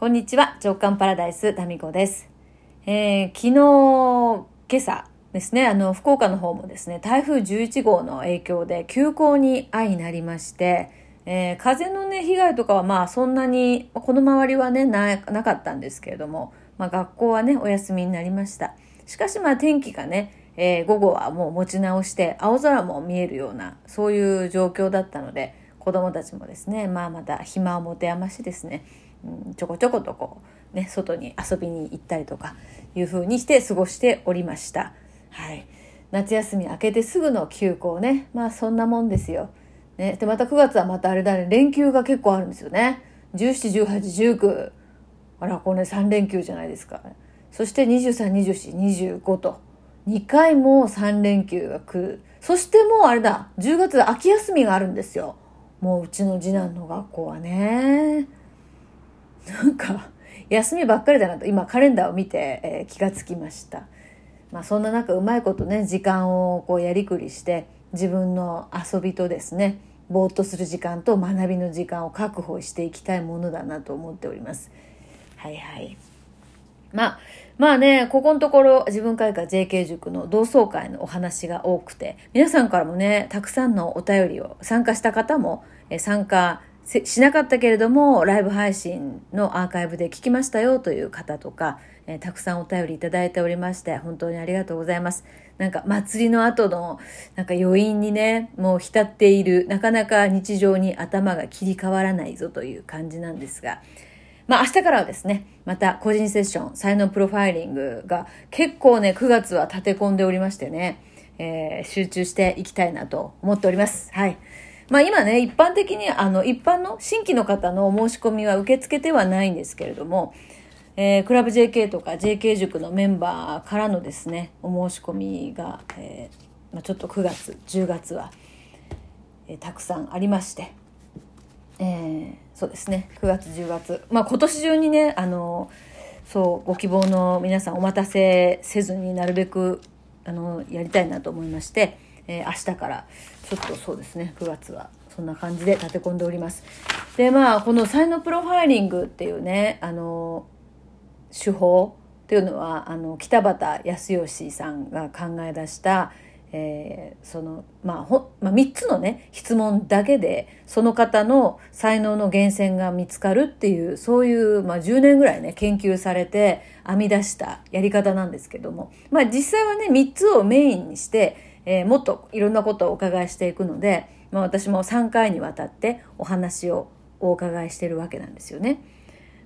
こんにちは、直感パラダイス、タミコです。えー、昨日、今朝ですね、あの、福岡の方もですね、台風11号の影響で休校に相なりまして、えー、風のね、被害とかはまあそんなに、この周りはね、な、なかったんですけれども、まあ学校はね、お休みになりました。しかしまあ天気がね、えー、午後はもう持ち直して青空も見えるようなそういう状況だったので子どもたちもですねまあまた暇を持て余しですねちょこちょことこう、ね、外に遊びに行ったりとかいうふうにして過ごしておりました。はい。夏休み明けてすぐの休校ね。まあそんなもんですよ。ね。で、また9月はまたあれだね、連休が結構あるんですよね。17、18、19。あら、これ、ね、3連休じゃないですか。そして23、24、25と。2回も3連休が来る。そしてもうあれだ、10月秋休みがあるんですよ。もううちの次男の学校はね。なんか休みばっかりだなと今カレンダーを見て、えー、気がつきました。まあそんな中うまいことね時間をこうやりくりして自分の遊びとですねぼーっとする時間と学びの時間を確保していきたいものだなと思っております。はいはい。まあ、まあね、ここのところ自分会館 JK 塾の同窓会のお話が多くて、皆さんからもね、たくさんのお便りを参加した方も参加しなかったけれども、ライブ配信のアーカイブで聞きましたよという方とか、えー、たくさんお便りいただいておりまして、本当にありがとうございます。なんか祭りの後のなんか余韻にね、もう浸っている、なかなか日常に頭が切り替わらないぞという感じなんですが、まあ明日からはですね、また個人セッション、才能プロファイリングが結構ね、9月は立て込んでおりましてね、えー、集中していきたいなと思っております。はい。まあ今ね、一般的にあの一般の新規の方の申し込みは受け付けてはないんですけれども、えー、クラブ JK とか JK 塾のメンバーからのですね、お申し込みが、えー、まあ、ちょっと9月、10月は、えー、たくさんありまして、えー、そうですね、9月、10月、まあ今年中にね、あの、そう、ご希望の皆さんお待たせせずになるべく、あの、やりたいなと思いまして、えー、明日からちょっとそうですね。9月はそんな感じで立て込んでおります。でまあこの才能プロファイリングっていうねあの手法っていうのはあの北畑康義さんが考え出したえー、そのまあほ、まあ、3つのね質問だけでその方の才能の源泉が見つかるっていうそういう、まあ、10年ぐらいね研究されて編み出したやり方なんですけども、まあ、実際はね3つをメインにしてえー、もっといろんなことをお伺いしていくので、まあ、私も3回にわたってお話をお伺いしてるわけなんですよね。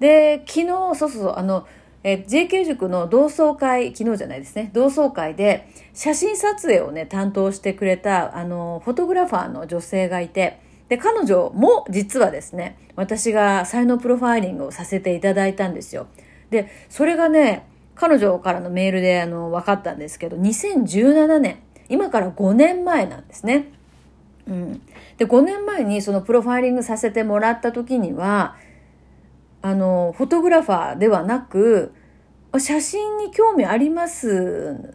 で昨日そうそうあの、えー、JK 塾の同窓会昨日じゃないですね同窓会で写真撮影をね担当してくれたあのフォトグラファーの女性がいてで彼女も実はですね私が才能プロファイリングをさせていただいたんですよ。でそれがね彼女からのメールであの分かったんですけど2017年今から5年前なんですね。うん。で、5年前にそのプロファイリングさせてもらった時には、あの、フォトグラファーではなく、写真に興味あります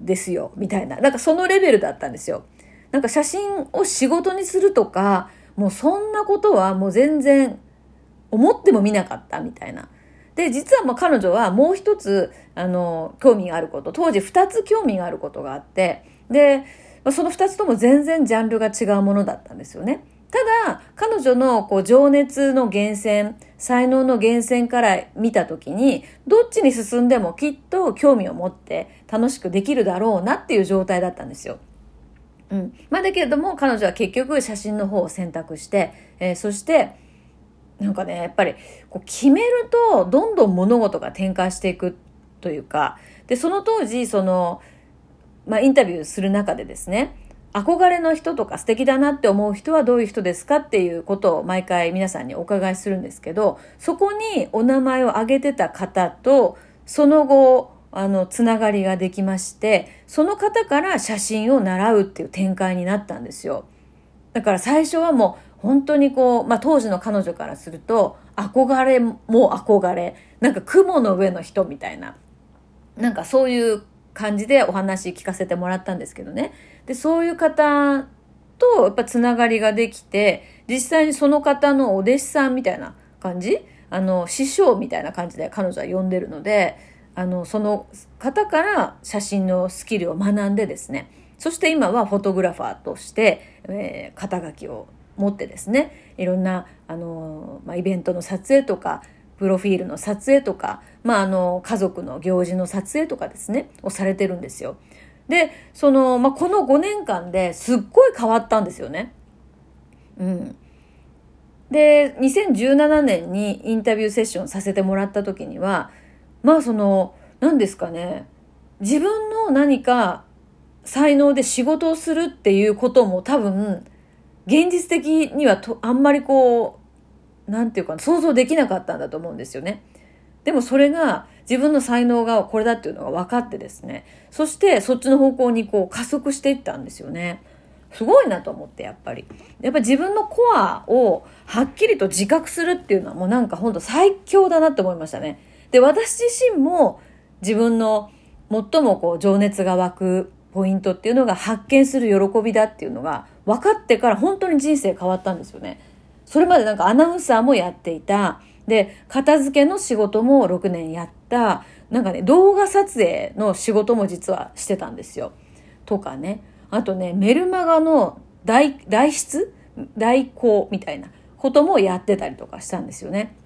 ですよ、みたいな。なんかそのレベルだったんですよ。なんか写真を仕事にするとか、もうそんなことはもう全然思ってもみなかったみたいな。で、実はまあ彼女はもう一つ、あの、興味があること、当時二つ興味があることがあって、で、その二つとも全然ジャンルが違うものだったんですよね。ただ、彼女のこう情熱の源泉、才能の源泉から見たときに、どっちに進んでもきっと興味を持って楽しくできるだろうなっていう状態だったんですよ。うん。まあだけれども、彼女は結局写真の方を選択して、えー、そして、なんかね、やっぱり決めると、どんどん物事が展開していくというか、で、その当時、その、まあ、インタビューする中でですね、憧れの人とか素敵だなって思う人はどういう人ですかっていうことを毎回皆さんにお伺いするんですけど、そこにお名前を挙げてた方と、その後、あの、つながりができまして、その方から写真を習うっていう展開になったんですよ。だから最初はもう本当にこう、まあ当時の彼女からすると、憧れも憧れ、なんか雲の上の人みたいな、なんかそういう感じでお話聞かせてもらったんですけどね。で、そういう方とやっぱつながりができて、実際にその方のお弟子さんみたいな感じ？あの師匠みたいな感じで彼女は呼んでるのであのその方から写真のスキルを学んでですね。そして今はフォトグラファーとして、えー、肩書きを持ってですね。いろんなあの、まあ、イベントの撮影とかプロフィールの撮影とか、まあ、あの家族の行事の撮影とかですねをされてるんですよ。でその、まあ、この5年間ですっごい変わったんですよね。うん、で2017年にインタビューセッションさせてもらった時にはまあその何ですかね自分の何か才能で仕事をするっていうことも多分現実的にはとあんまりこう何て言うか想像できなかったんだと思うんですよね。でもそれが自分の才能がこれだっていうのが分かってですねそしてそっちの方向にこう加速していったんですよね。すごいなと思ってやっぱり。やっぱり自分のコアをはっきりと自覚するっていうのはもうなんかほんと最強だなって思いましたね。で私自身も自分の最もこう情熱が湧くポイントっていうのが発見する喜びだっていうのが分かってから本当に人生変わったんですよね。それまでなんかアナウンサーもやっていた。で、片付けの仕事も6年やった。なんかね、動画撮影の仕事も実はしてたんですよ。とかね。あとね、メルマガの代代筆？代行みたいなこともやってたりとかしたんですよね。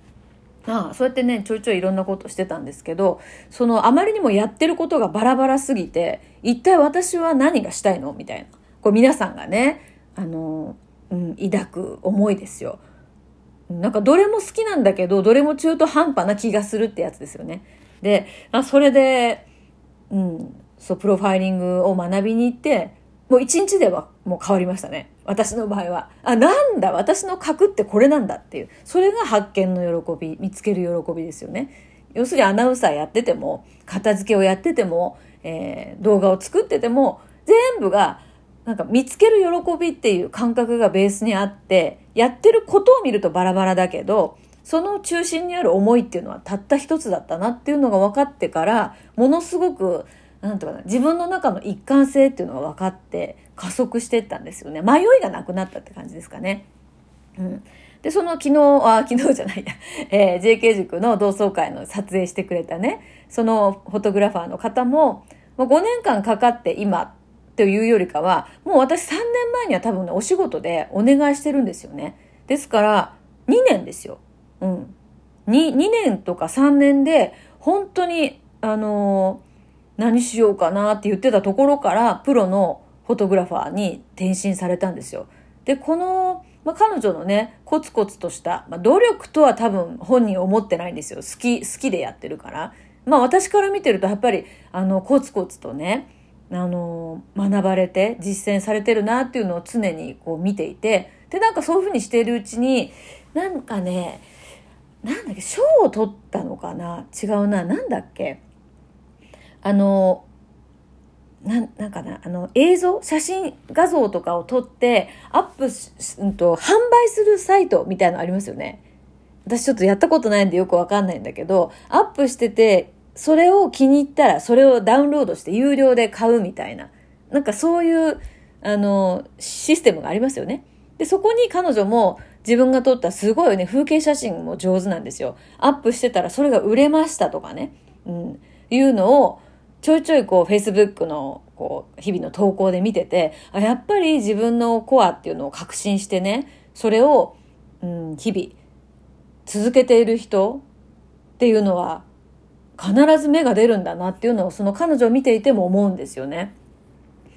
ああそうやってねちょいちょいいろんなことしてたんですけどそのあまりにもやってることがバラバラすぎて一体私は何がしたいの？みたいなこれ皆さんがねあの、うん、抱く思いですよ。なんかどれも好きなんだけどどれも中途半端な気がするってやつですよね。であそれで、うん、そうプロファイリングを学びに行ってもう一日ではもう変わりましたね。私の場合は。あ、なんだ、私の核ってこれなんだっていう。それが発見の喜び、見つける喜びですよね。要するにアナウンサーやってても、片付けをやってても、えー、動画を作ってても、全部が、なんか見つける喜びっていう感覚がベースにあって、やってることを見るとバラバラだけど、その中心にある思いっていうのはたった一つだったなっていうのが分かってから、ものすごくなんとかな自分の中の一貫性っていうのが分かって加速していったんですよね。迷いがなくなったって感じですかね。うん、でその昨日あ昨日じゃないや、えー、JK 塾の同窓会の撮影してくれたねそのフォトグラファーの方ももう5年間かかって今というよりかはもう私3年前には多分ねお仕事でお願いしてるんですよね。ですから2年ですよ。うん。2, 2年とか3年で本当にあの何しようかなって言ってたところからプロのフォトグラファーに転身されたんですよ。で、この、まあ、彼女のね、コツコツとした、まあ、努力とは多分本人思ってないんですよ。好き、好きでやってるから。まあ私から見てるとやっぱり、あの、コツコツとね、あの、学ばれて実践されてるなっていうのを常にこう見ていて、で、なんかそういうふうにしているうちに、なんかね、なんだっけ、賞を取ったのかな違うな。なんだっけあのななんかなあの映像写真画像とかを撮ってアップし、うんと、販売するサイトみたいのありますよね私ちょっとやったことないんでよくわかんないんだけどアップしててそれを気に入ったらそれをダウンロードして有料で買うみたいな。なんかそういうあのシステムがありますよね。でそこに彼女も自分が撮ったすごいね風景写真も上手なんですよ。アップしてたらそれが売れましたとかね、うん、いうのをちょいちょいこう Facebook のこう日々の投稿で見ててあやっぱり自分のコアっていうのを確信してねそれを、うん、日々続けている人っていうのは必ず芽が出るんだなっていうのをその彼女を見ていても思うんですよね。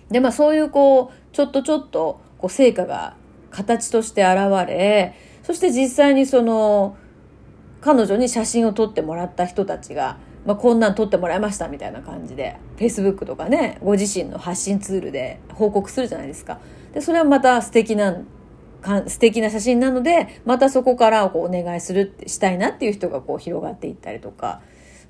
でまあそういうこうちょっとちょっとこう成果が形として現れそして実際にその彼女に写真を撮ってもらった人たちがまあ、こんなん撮ってもらいましたみたいな感じで Facebook とかねご自身の発信ツールで報告するじゃないですかでそれはまた素敵なか素敵な写真なのでまたそこからこうお願いするしたいなっていう人がこう広がっていったりとか、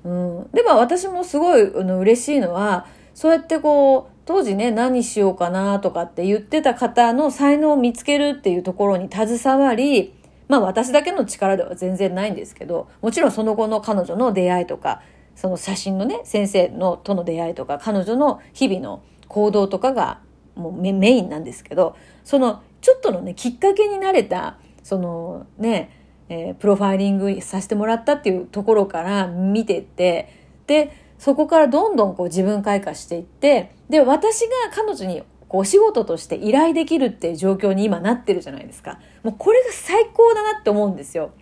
うん、でも私もすごいあの嬉しいのはそうやってこう当時ね何しようかなとかって言ってた方の才能を見つけるっていうところに携わりまあ私だけの力では全然ないんですけどもちろんその後の彼女の出会いとかその写真のね先生のとの出会いとか彼女の日々の行動とかがもうメインなんですけどそのちょっとのねきっかけになれたそのねえー、プロファイリングさせてもらったっていうところから見ててでそこからどんどんこう自分開花していってで私が彼女にこうお仕事として依頼できるっていう状況に今なってるじゃないですか。もうこれが最高だなって思うんですよ。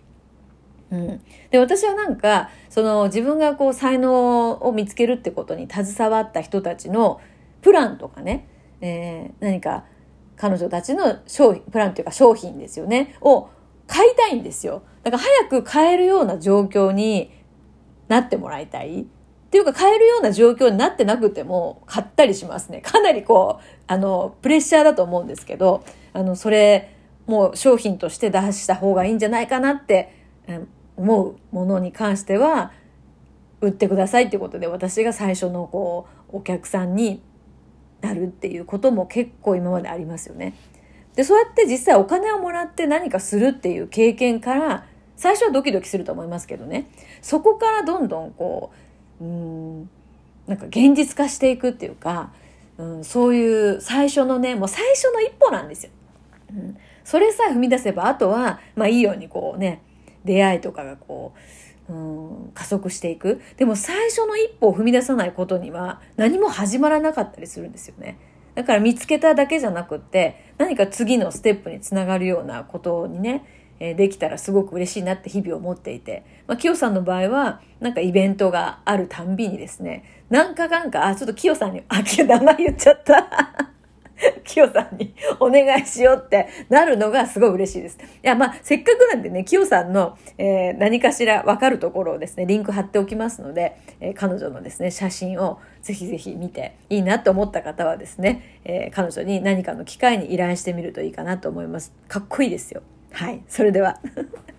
うん、で私はなんかその自分がこう才能を見つけるってことに携わった人たちのプランとかね、えー、何か彼女たちの商品プランというか商品ですよね。を買いたいんですよ。だから早く買えるような状況になってもらいたい。っていうか買えるような状況になってなくても買ったりしますね。かなりこう、あの、プレッシャーだと思うんですけど、あの、それ、もう商品として出した方がいいんじゃないかなって、思うものに関しては、売ってくださいっていうことで私が最初のこう、お客さんになるっていうことも結構今までありますよね。で、そうやって実際お金をもらって何かするっていう経験から、最初はドキドキすると思いますけどね。そこからどんどんこう、うん、なんか現実化していくっていうか、うん、そういう最初のね、もう最初の一歩なんですよ。うん、それさえ踏み出せば、あとは、まあいいようにこうね、出会いとかがこう、うん、加速していく。でも最初の一歩を踏み出さないことには何も始まらなかったりするんですよね。だから見つけただけじゃなくって何か次のステップにつながるようなことにね、えできたらすごく嬉しいなって日々思っていて、まあ、キヨさんの場合はなんかイベントがあるたんびにですねなんかなんかあちょっとキヨさんにあ名前言っちゃった。キヨさんにお願いしようってなるのがすごい嬉しいです。いや、まあ、せっかくなんでね、キヨさんの、えー、何かしらわかるところをですね、リンク貼っておきますので、えー、彼女のですね、写真をぜひぜひ見ていいなと思った方はですね、えー、彼女に何かの機会に依頼してみるといいかなと思います。かっこいいですよ。はい。それでは